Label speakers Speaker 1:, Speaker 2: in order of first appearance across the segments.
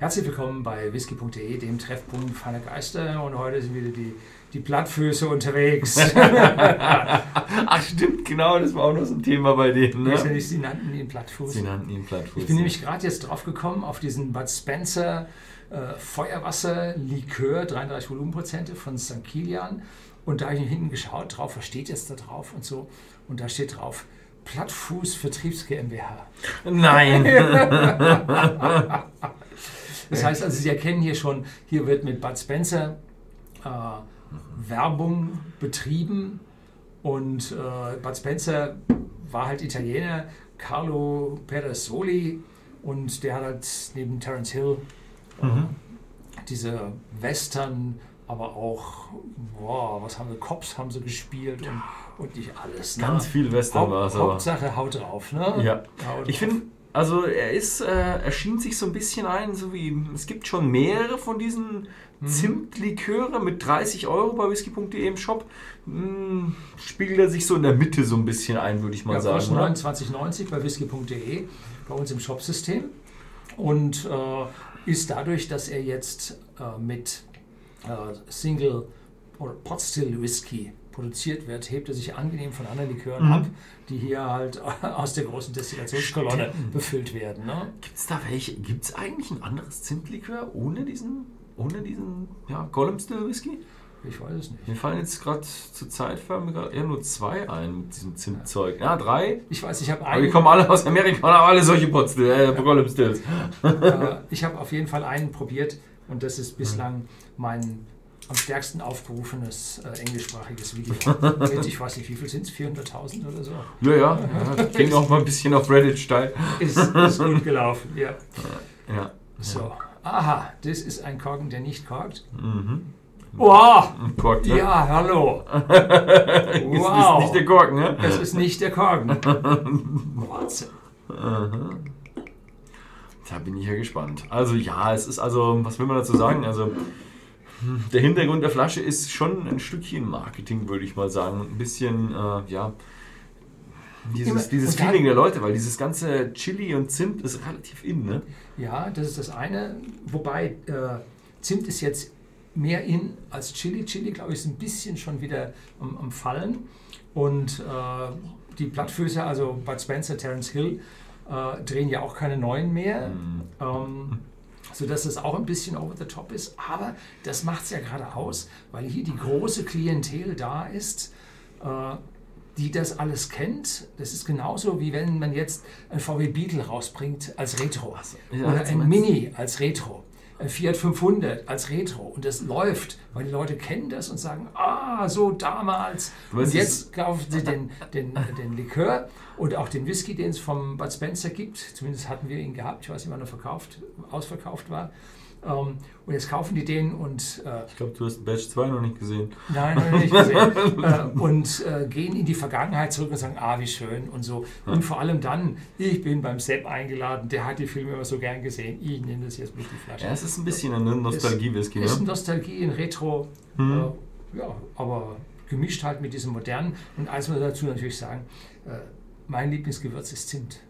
Speaker 1: Herzlich willkommen bei whisky.de, dem Treffpunkt feiner Geister. Und heute sind wieder die, die Plattfüße unterwegs.
Speaker 2: Ach stimmt, genau, das war auch noch so ein Thema bei denen. Ne?
Speaker 1: Ne? Sie nannten ihn Plattfuß.
Speaker 2: Sie nannten ihn Plattfuß.
Speaker 1: Ich bin nämlich gerade jetzt drauf gekommen, auf diesen Bud Spencer äh, Feuerwasser Likör, 33 Volumenprozente von St. Kilian. Und da habe ich hinten geschaut drauf, was steht jetzt da drauf und so. Und da steht drauf, Plattfuß Vertriebs GmbH.
Speaker 2: Nein.
Speaker 1: Das heißt also, Sie erkennen hier schon, hier wird mit Bud Spencer äh, Werbung betrieben und äh, Bud Spencer war halt Italiener, Carlo Pedersoli und der hat halt neben Terence Hill äh,
Speaker 2: Mhm.
Speaker 1: diese Western, aber auch, boah, was haben sie, Cops haben sie gespielt und, und nicht alles. Ne?
Speaker 2: Ganz viel Western
Speaker 1: Haupt,
Speaker 2: war es aber.
Speaker 1: Hauptsache haut drauf, ne?
Speaker 2: Ja.
Speaker 1: Haut
Speaker 2: Ich finde, also er ist, äh, er schient sich so ein bisschen ein, so wie es gibt schon mehrere von diesen
Speaker 1: Mhm.
Speaker 2: Zimtliköre mit 30 Euro bei whisky.de im Shop. Hm, spiegelt er sich so in der Mitte so ein bisschen ein, würde ich mal
Speaker 1: Ja,
Speaker 2: sagen.
Speaker 1: kostet
Speaker 2: ne?
Speaker 1: 29,90 bei whisky.de bei uns im Shopsystem und äh, ist dadurch, dass er jetzt äh, mit äh, Single oder Potstill Whisky produziert wird, hebt er sich angenehm von anderen Likören
Speaker 2: Mhm.
Speaker 1: ab, die hier halt aus der großen Destillationskolonne befüllt werden. Ne?
Speaker 2: Gibt es da welche? Gibt es eigentlich ein anderes Zimtlikör ohne diesen, ohne diesen ja, Gollum Still Whisky?
Speaker 1: Ich weiß es nicht.
Speaker 2: Mir fallen jetzt gerade zur Zeit fallen gerade eher nur zwei ein mit diesem Zimtzeug. Ja, drei.
Speaker 1: Ich weiß, ich habe
Speaker 2: Aber die
Speaker 1: einen,
Speaker 2: kommen alle aus Amerika und haben alle solche Potstill, äh, Gollum Stills.
Speaker 1: ich habe auf jeden Fall einen probiert und das ist bislang mein am stärksten aufgerufenes äh, englischsprachiges Video. Ich weiß nicht, wie viel sind es? 400.000 oder so?
Speaker 2: Ja, ja. ja ging auch mal ein bisschen auf Reddit steil.
Speaker 1: Ist, ist gut gelaufen, ja.
Speaker 2: Ja.
Speaker 1: So. Aha, das ist ein Korken, der nicht korkt.
Speaker 2: Mhm.
Speaker 1: Wow!
Speaker 2: Kork, ne?
Speaker 1: Ja, hallo! Wow.
Speaker 2: ist nicht der Korken, ne?
Speaker 1: Es ist nicht der Korken. Wahnsinn.
Speaker 2: Aha. Da bin ich ja gespannt. Also ja, es ist also, was will man dazu sagen? Also der Hintergrund der Flasche ist schon ein Stückchen Marketing, würde ich mal sagen. Ein bisschen, äh, ja, dieses, dieses Feeling der Leute, weil dieses ganze Chili und Zimt ist relativ in, ne?
Speaker 1: Ja, das ist das eine. Wobei äh, Zimt ist jetzt mehr in als Chili. Chili, glaube ich, ist ein bisschen schon wieder am, am Fallen. Und äh, die Plattfüße, also Bud Spencer, Terence Hill, äh, drehen ja auch keine neuen mehr.
Speaker 2: Mhm.
Speaker 1: Ähm, sodass es auch ein bisschen over the top ist. Aber das macht es ja gerade aus, weil hier die große Klientel da ist, äh, die das alles kennt. Das ist genauso wie wenn man jetzt ein VW Beetle rausbringt als Retro.
Speaker 2: Ja,
Speaker 1: oder ein Mini als Retro. Ein Fiat 500 als Retro. Und das läuft, weil die Leute kennen das und sagen, ah, so damals. Und jetzt kaufen sie den, den, den Likör und auch den Whisky, den es vom Bud Spencer gibt. Zumindest hatten wir ihn gehabt. Ich weiß nicht, wann er verkauft, ausverkauft war. Ähm, und jetzt kaufen die den und äh,
Speaker 2: Ich glaube, du hast Batch 2 noch nicht gesehen.
Speaker 1: Nein, ich nicht gesehen. äh, und äh, gehen in die Vergangenheit zurück und sagen, ah, wie schön und so. Und vor allem dann, ich bin beim Sepp eingeladen, der hat die Filme immer so gern gesehen. Ich nehme das jetzt mit die Flasche.
Speaker 2: Ja, es ist ein bisschen eine Nostalgie-Whisky,
Speaker 1: Ist
Speaker 2: ne?
Speaker 1: Nostalgie in Retro,
Speaker 2: Mhm.
Speaker 1: äh, ja, aber gemischt halt mit diesem modernen. Und eins muss ich dazu natürlich sagen, äh, mein Lieblingsgewürz ist Zimt.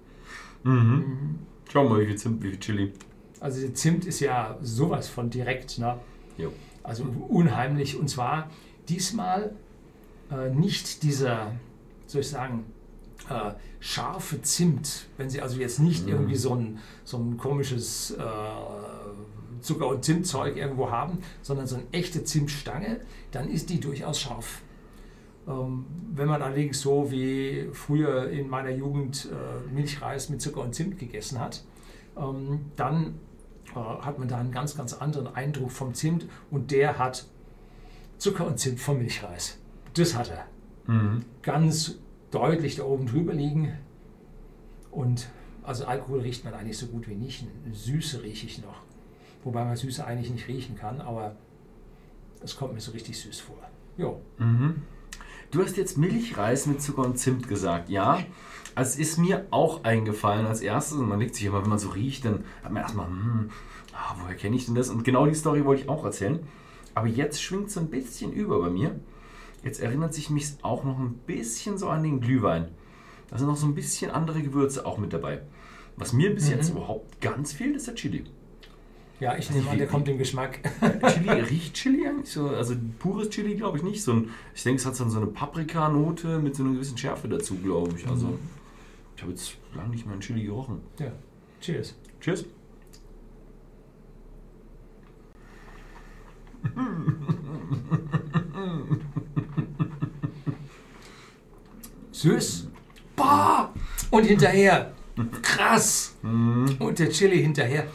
Speaker 2: Mhm. Schau mal, wie viel Zimt, wie viel Chili.
Speaker 1: Also Zimt ist ja sowas von direkt, ne?
Speaker 2: Jo.
Speaker 1: Also unheimlich. Und zwar diesmal äh, nicht dieser, soll ich sagen, äh, scharfe Zimt. Wenn Sie also jetzt nicht
Speaker 2: Mhm.
Speaker 1: irgendwie so ein, so ein komisches äh, Zucker- und Zimtzeug irgendwo haben, sondern so eine echte Zimtstange, dann ist die durchaus scharf. Ähm, wenn man allerdings so wie früher in meiner Jugend äh, Milchreis mit Zucker und Zimt gegessen hat, ähm, dann äh, hat man da einen ganz, ganz anderen Eindruck vom Zimt und der hat Zucker und Zimt vom Milchreis. Das hat er.
Speaker 2: Mhm.
Speaker 1: Ganz deutlich da oben drüber liegen und also Alkohol riecht man eigentlich so gut wie nicht. Süße rieche ich noch. Wobei man Süße eigentlich nicht riechen kann, aber es kommt mir so richtig süß vor. Jo.
Speaker 2: Mhm. Du hast jetzt Milchreis mit Zucker und Zimt gesagt, ja? Also es ist mir auch eingefallen als erstes und man legt sich immer, wenn man so riecht, dann hat man erstmal, hm, ah, woher kenne ich denn das? Und genau die Story wollte ich auch erzählen. Aber jetzt schwingt so ein bisschen über bei mir. Jetzt erinnert sich mich auch noch ein bisschen so an den Glühwein. Da sind noch so ein bisschen andere Gewürze auch mit dabei. Was mir bis
Speaker 1: Mhm.
Speaker 2: jetzt überhaupt ganz fehlt, ist der Chili.
Speaker 1: Ja, ich nehme an, der kommt im Geschmack.
Speaker 2: Chili, riecht Chili eigentlich so? Also pures Chili glaube ich nicht. So ein, ich denke, es hat dann so eine Paprikanote mit so einer gewissen Schärfe dazu, glaube ich. Also ich habe jetzt lange nicht mehr einen Chili gerochen.
Speaker 1: Ja, cheers.
Speaker 2: Cheers.
Speaker 1: Süß. Boah! Und hinterher. Krass. Und der Chili hinterher.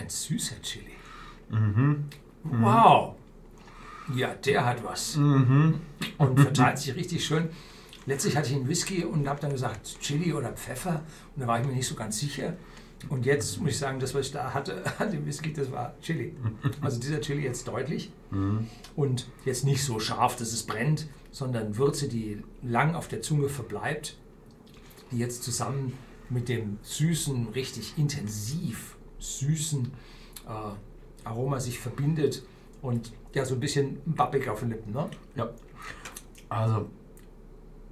Speaker 1: Ein süßer Chili. Wow. Ja, der hat was. Und verteilt sich richtig schön. Letztlich hatte ich einen Whisky und habe dann gesagt, Chili oder Pfeffer. Und da war ich mir nicht so ganz sicher. Und jetzt muss ich sagen, das, was ich da hatte an dem Whisky, das war Chili. Also dieser Chili jetzt deutlich. Und jetzt nicht so scharf, dass es brennt, sondern Würze, die lang auf der Zunge verbleibt, die jetzt zusammen mit dem süßen, richtig intensiv süßen äh, Aroma sich verbindet und ja, so ein bisschen bappig auf den Lippen. Ne?
Speaker 2: Ja. Also,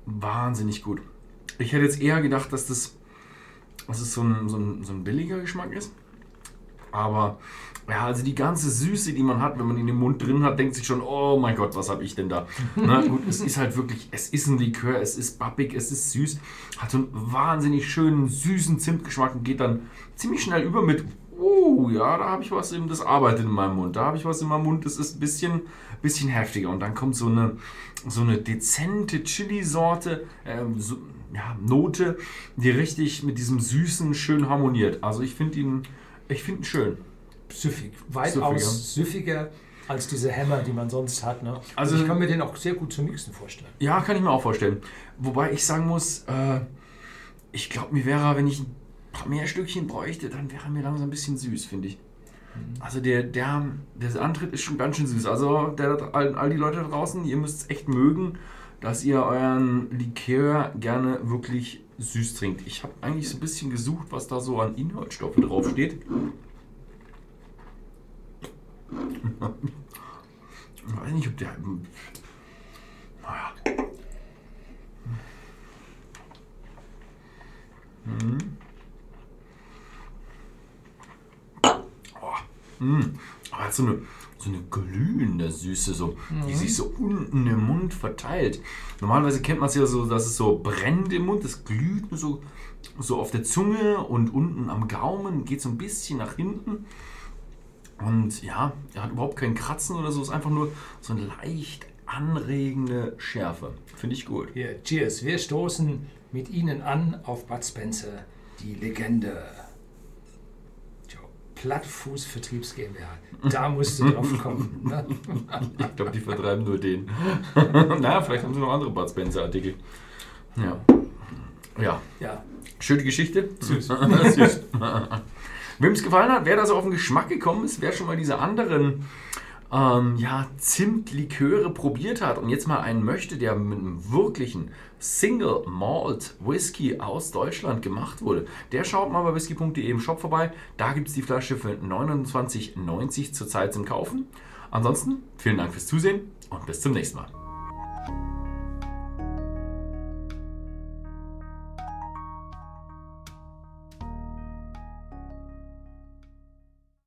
Speaker 2: wahnsinnig gut. Ich hätte jetzt eher gedacht, dass das, dass es so, ein, so, ein, so ein billiger Geschmack ist. Aber ja, also die ganze Süße, die man hat, wenn man ihn im Mund drin hat, denkt sich schon, oh mein Gott, was habe ich denn da? Na gut, es ist halt wirklich, es ist ein Likör, es ist bappig, es ist süß, hat so einen wahnsinnig schönen, süßen Zimtgeschmack und geht dann ziemlich schnell über mit, oh ja, da habe ich was, das arbeitet in meinem Mund, da habe ich was in meinem Mund, das ist ein bisschen, bisschen heftiger. Und dann kommt so eine, so eine dezente Chili-Sorte, ähm, so, ja, Note, die richtig mit diesem Süßen schön harmoniert. Also ich finde ihn, ich finde ihn schön.
Speaker 1: Süffig. Weitaus süffiger als diese Hämmer, die man sonst hat. Ne? Also ich kann mir den auch sehr gut zum Mixen vorstellen.
Speaker 2: Ja, kann ich mir auch vorstellen. Wobei ich sagen muss, äh, ich glaube, mir wäre, wenn ich ein paar mehr Stückchen bräuchte, dann wäre mir langsam ein bisschen süß, finde ich. Also der, der, der Antritt ist schon ganz schön süß. Also der, all, all die Leute da draußen, ihr müsst es echt mögen, dass ihr euren Likör gerne wirklich süß trinkt. Ich habe eigentlich so ein bisschen gesucht, was da so an Inhaltsstoffe draufsteht. Ich weiß nicht, ob der. Naja. Mhm. Oh. Mhm. Aber hat so eine, so eine glühende Süße, so, die sich so unten im Mund verteilt. Normalerweise kennt man es ja so, dass es so brennt im Mund, es glüht nur so, so auf der Zunge und unten am Gaumen, geht so ein bisschen nach hinten. Und ja, er hat überhaupt kein Kratzen oder so, ist einfach nur so eine leicht anregende Schärfe. Finde ich gut.
Speaker 1: Hier, cheers. Wir stoßen mit Ihnen an auf Bud Spencer, die Legende. Plattfuß Vertriebs GmbH. Da musst du drauf kommen. Ne?
Speaker 2: Ich glaube, die vertreiben nur den. naja, vielleicht haben sie noch andere Bud Spencer-Artikel. Ja. Ja.
Speaker 1: Ja,
Speaker 2: Schöne Geschichte.
Speaker 1: Süß.
Speaker 2: Süß. Wem es gefallen hat, wer da so auf den Geschmack gekommen ist, wer schon mal diese anderen ähm, ja, Zimtliköre probiert hat und jetzt mal einen möchte, der mit einem wirklichen Single Malt Whisky aus Deutschland gemacht wurde, der schaut mal bei whisky.de im Shop vorbei. Da gibt es die Flasche für 29,90 zurzeit zum Kaufen. Ansonsten vielen Dank fürs Zusehen und bis zum nächsten Mal.